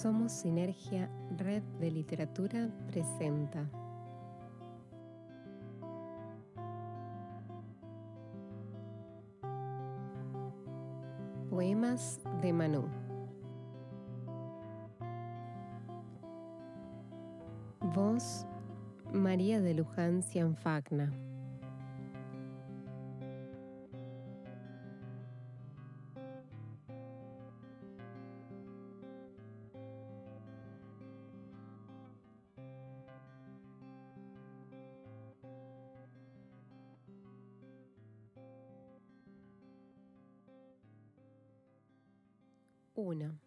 Somos Sinergia Red de Literatura presenta. Poemas de Manu. Voz María de Luján Cianfagna 1.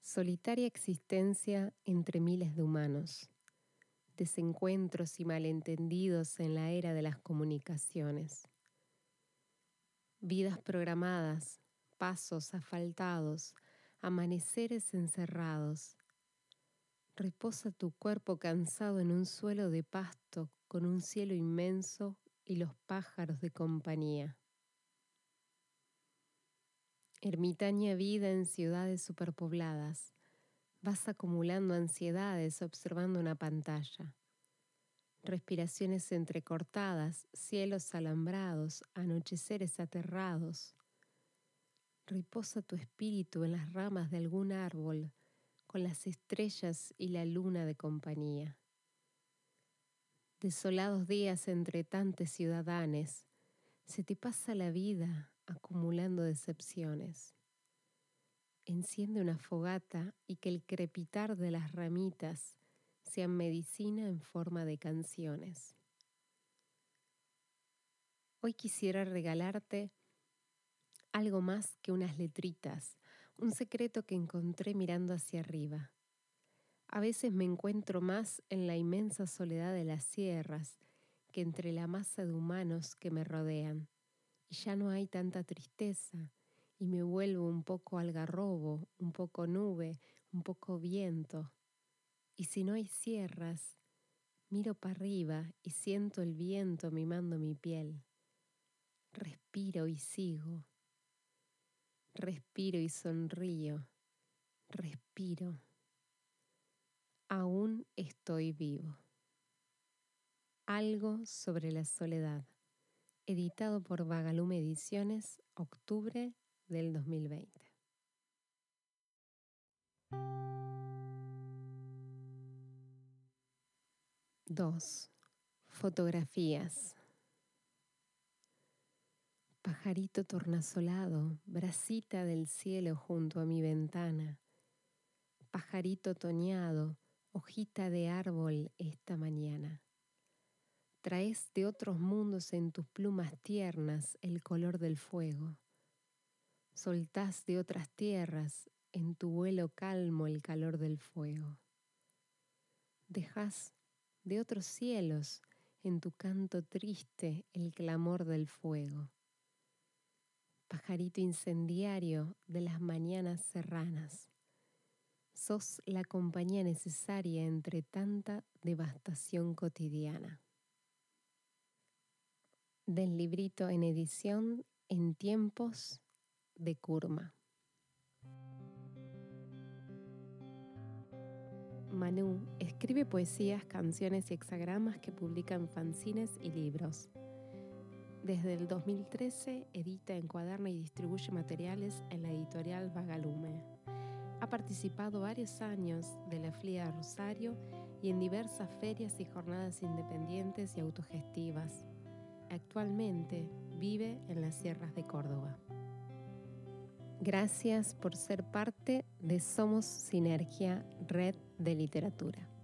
Solitaria existencia entre miles de humanos. Desencuentros y malentendidos en la era de las comunicaciones. Vidas programadas, pasos asfaltados, amaneceres encerrados. Reposa tu cuerpo cansado en un suelo de pasto con un cielo inmenso y los pájaros de compañía. Ermitaña vida en ciudades superpobladas. Vas acumulando ansiedades observando una pantalla. Respiraciones entrecortadas, cielos alambrados, anocheceres aterrados. Reposa tu espíritu en las ramas de algún árbol, con las estrellas y la luna de compañía. Desolados días entre tantos ciudadanes, se te pasa la vida acumulando decepciones. Enciende una fogata y que el crepitar de las ramitas sea medicina en forma de canciones. Hoy quisiera regalarte algo más que unas letritas, un secreto que encontré mirando hacia arriba. A veces me encuentro más en la inmensa soledad de las sierras que entre la masa de humanos que me rodean y ya no hay tanta tristeza y me vuelvo un poco algarrobo, un poco nube, un poco viento. Y si no hay sierras, miro para arriba y siento el viento mimando mi piel. Respiro y sigo. Respiro y sonrío. Respiro. Aún estoy vivo. Algo sobre la soledad editado por Vagalume Ediciones, octubre del 2020. Dos. Fotografías. Pajarito tornasolado, bracita del cielo junto a mi ventana. Pajarito toñado, hojita de árbol esta mañana. Traes de otros mundos en tus plumas tiernas el color del fuego. Soltás de otras tierras en tu vuelo calmo el calor del fuego. Dejas de otros cielos en tu canto triste el clamor del fuego. Pajarito incendiario de las mañanas serranas, sos la compañía necesaria entre tanta devastación cotidiana del librito en edición en tiempos de Kurma. Manu escribe poesías, canciones y hexagramas que publica en fanzines y libros. Desde el 2013 edita, encuaderna y distribuye materiales en la editorial Vagalume. Ha participado varios años de la FLIA Rosario y en diversas ferias y jornadas independientes y autogestivas Actualmente vive en las sierras de Córdoba. Gracias por ser parte de Somos Sinergia Red de Literatura.